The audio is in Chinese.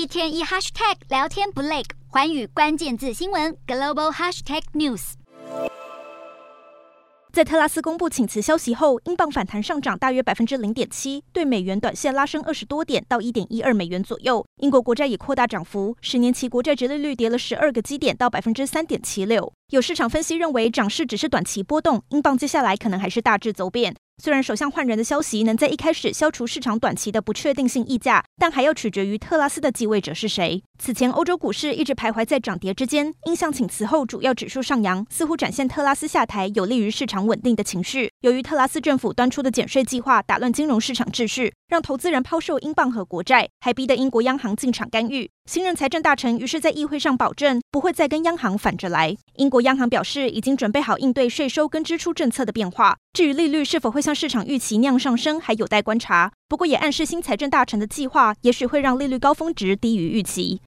一天一 hashtag 聊天不累，环宇关键字新闻 global hashtag news。在特拉斯公布请辞消息后，英镑反弹上涨大约百分之零点七，对美元短线拉升二十多点到一点一二美元左右。英国国债也扩大涨幅，十年期国债殖利率跌了十二个基点到百分之三点七六。有市场分析认为，涨势只是短期波动，英镑接下来可能还是大致走贬。虽然首相换人的消息能在一开始消除市场短期的不确定性溢价，但还要取决于特拉斯的继位者是谁。此前欧洲股市一直徘徊在涨跌之间，印象请辞后主要指数上扬，似乎展现特拉斯下台有利于市场稳定的情绪。由于特拉斯政府端出的减税计划打乱金融市场秩序，让投资人抛售英镑和国债，还逼得英国央行进场干预。新任财政大臣于是在议会上保证不会再跟央行反着来。英国央行表示已经准备好应对税收跟支出政策的变化，至于利率是否会像市场预期那样上升，还有待观察。不过也暗示新财政大臣的计划也许会让利率高峰值低于预期。